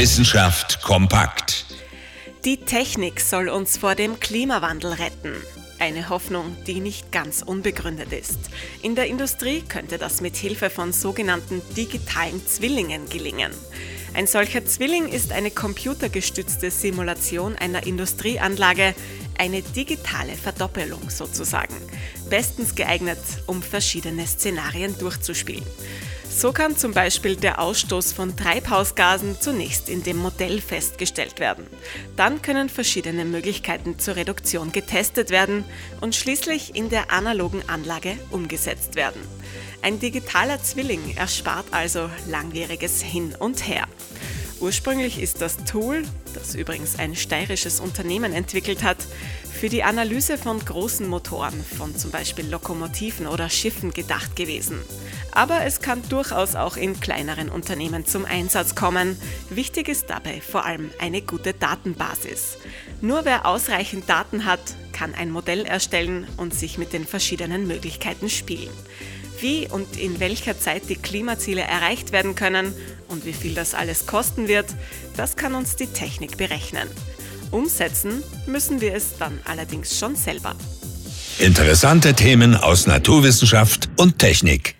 Wissenschaft kompakt. Die Technik soll uns vor dem Klimawandel retten. Eine Hoffnung, die nicht ganz unbegründet ist. In der Industrie könnte das mit Hilfe von sogenannten digitalen Zwillingen gelingen. Ein solcher Zwilling ist eine computergestützte Simulation einer Industrieanlage, eine digitale Verdoppelung sozusagen, bestens geeignet, um verschiedene Szenarien durchzuspielen. So kann zum Beispiel der Ausstoß von Treibhausgasen zunächst in dem Modell festgestellt werden. Dann können verschiedene Möglichkeiten zur Reduktion getestet werden und schließlich in der analogen Anlage umgesetzt werden. Ein digitaler Zwilling erspart also langwieriges Hin und Her. Ursprünglich ist das Tool, das übrigens ein steirisches Unternehmen entwickelt hat, für die Analyse von großen Motoren, von zum Beispiel Lokomotiven oder Schiffen gedacht gewesen. Aber es kann durchaus auch in kleineren Unternehmen zum Einsatz kommen. Wichtig ist dabei vor allem eine gute Datenbasis. Nur wer ausreichend Daten hat, kann ein Modell erstellen und sich mit den verschiedenen Möglichkeiten spielen. Wie und in welcher Zeit die Klimaziele erreicht werden können und wie viel das alles kosten wird, das kann uns die Technik berechnen. Umsetzen müssen wir es dann allerdings schon selber. Interessante Themen aus Naturwissenschaft und Technik.